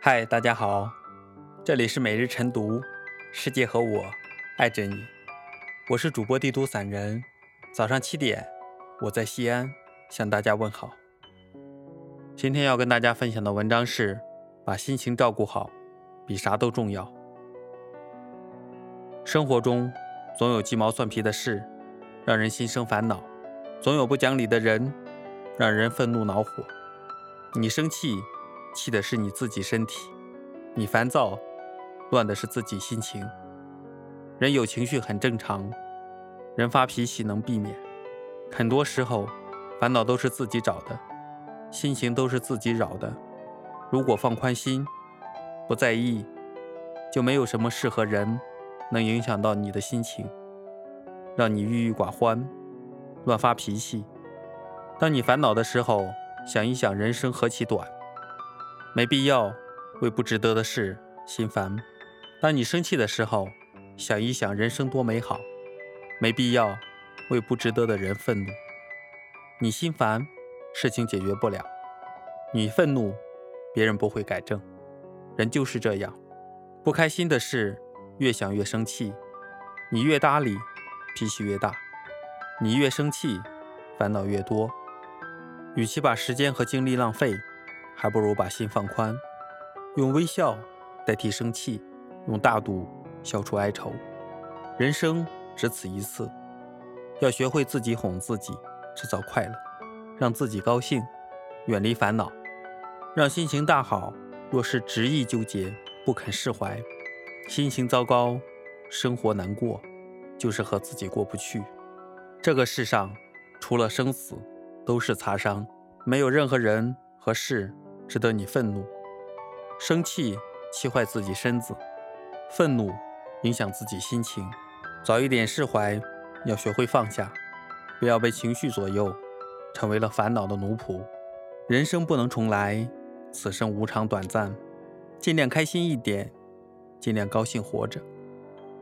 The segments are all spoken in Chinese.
嗨，大家好，这里是每日晨读，世界和我爱着你，我是主播地图散人。早上七点，我在西安向大家问好。今天要跟大家分享的文章是：把心情照顾好，比啥都重要。生活中总有鸡毛蒜皮的事，让人心生烦恼；总有不讲理的人，让人愤怒恼火。你生气。气的是你自己身体，你烦躁，乱的是自己心情。人有情绪很正常，人发脾气能避免。很多时候，烦恼都是自己找的，心情都是自己扰的。如果放宽心，不在意，就没有什么事和人能影响到你的心情，让你郁郁寡欢，乱发脾气。当你烦恼的时候，想一想，人生何其短。没必要为不值得的事心烦。当你生气的时候，想一想人生多美好。没必要为不值得的人愤怒。你心烦，事情解决不了；你愤怒，别人不会改正。人就是这样，不开心的事越想越生气。你越搭理，脾气越大；你越生气，烦恼越多。与其把时间和精力浪费。还不如把心放宽，用微笑代替生气，用大度消除哀愁。人生只此一次，要学会自己哄自己，制造快乐，让自己高兴，远离烦恼，让心情大好。若是执意纠结，不肯释怀，心情糟糕，生活难过，就是和自己过不去。这个世上，除了生死，都是擦伤，没有任何人和事。值得你愤怒、生气，气坏自己身子；愤怒影响自己心情。早一点释怀，要学会放下，不要被情绪左右，成为了烦恼的奴仆。人生不能重来，此生无常短暂，尽量开心一点，尽量高兴活着，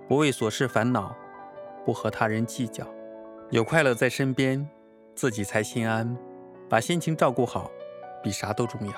不为琐事烦恼，不和他人计较，有快乐在身边，自己才心安。把心情照顾好，比啥都重要。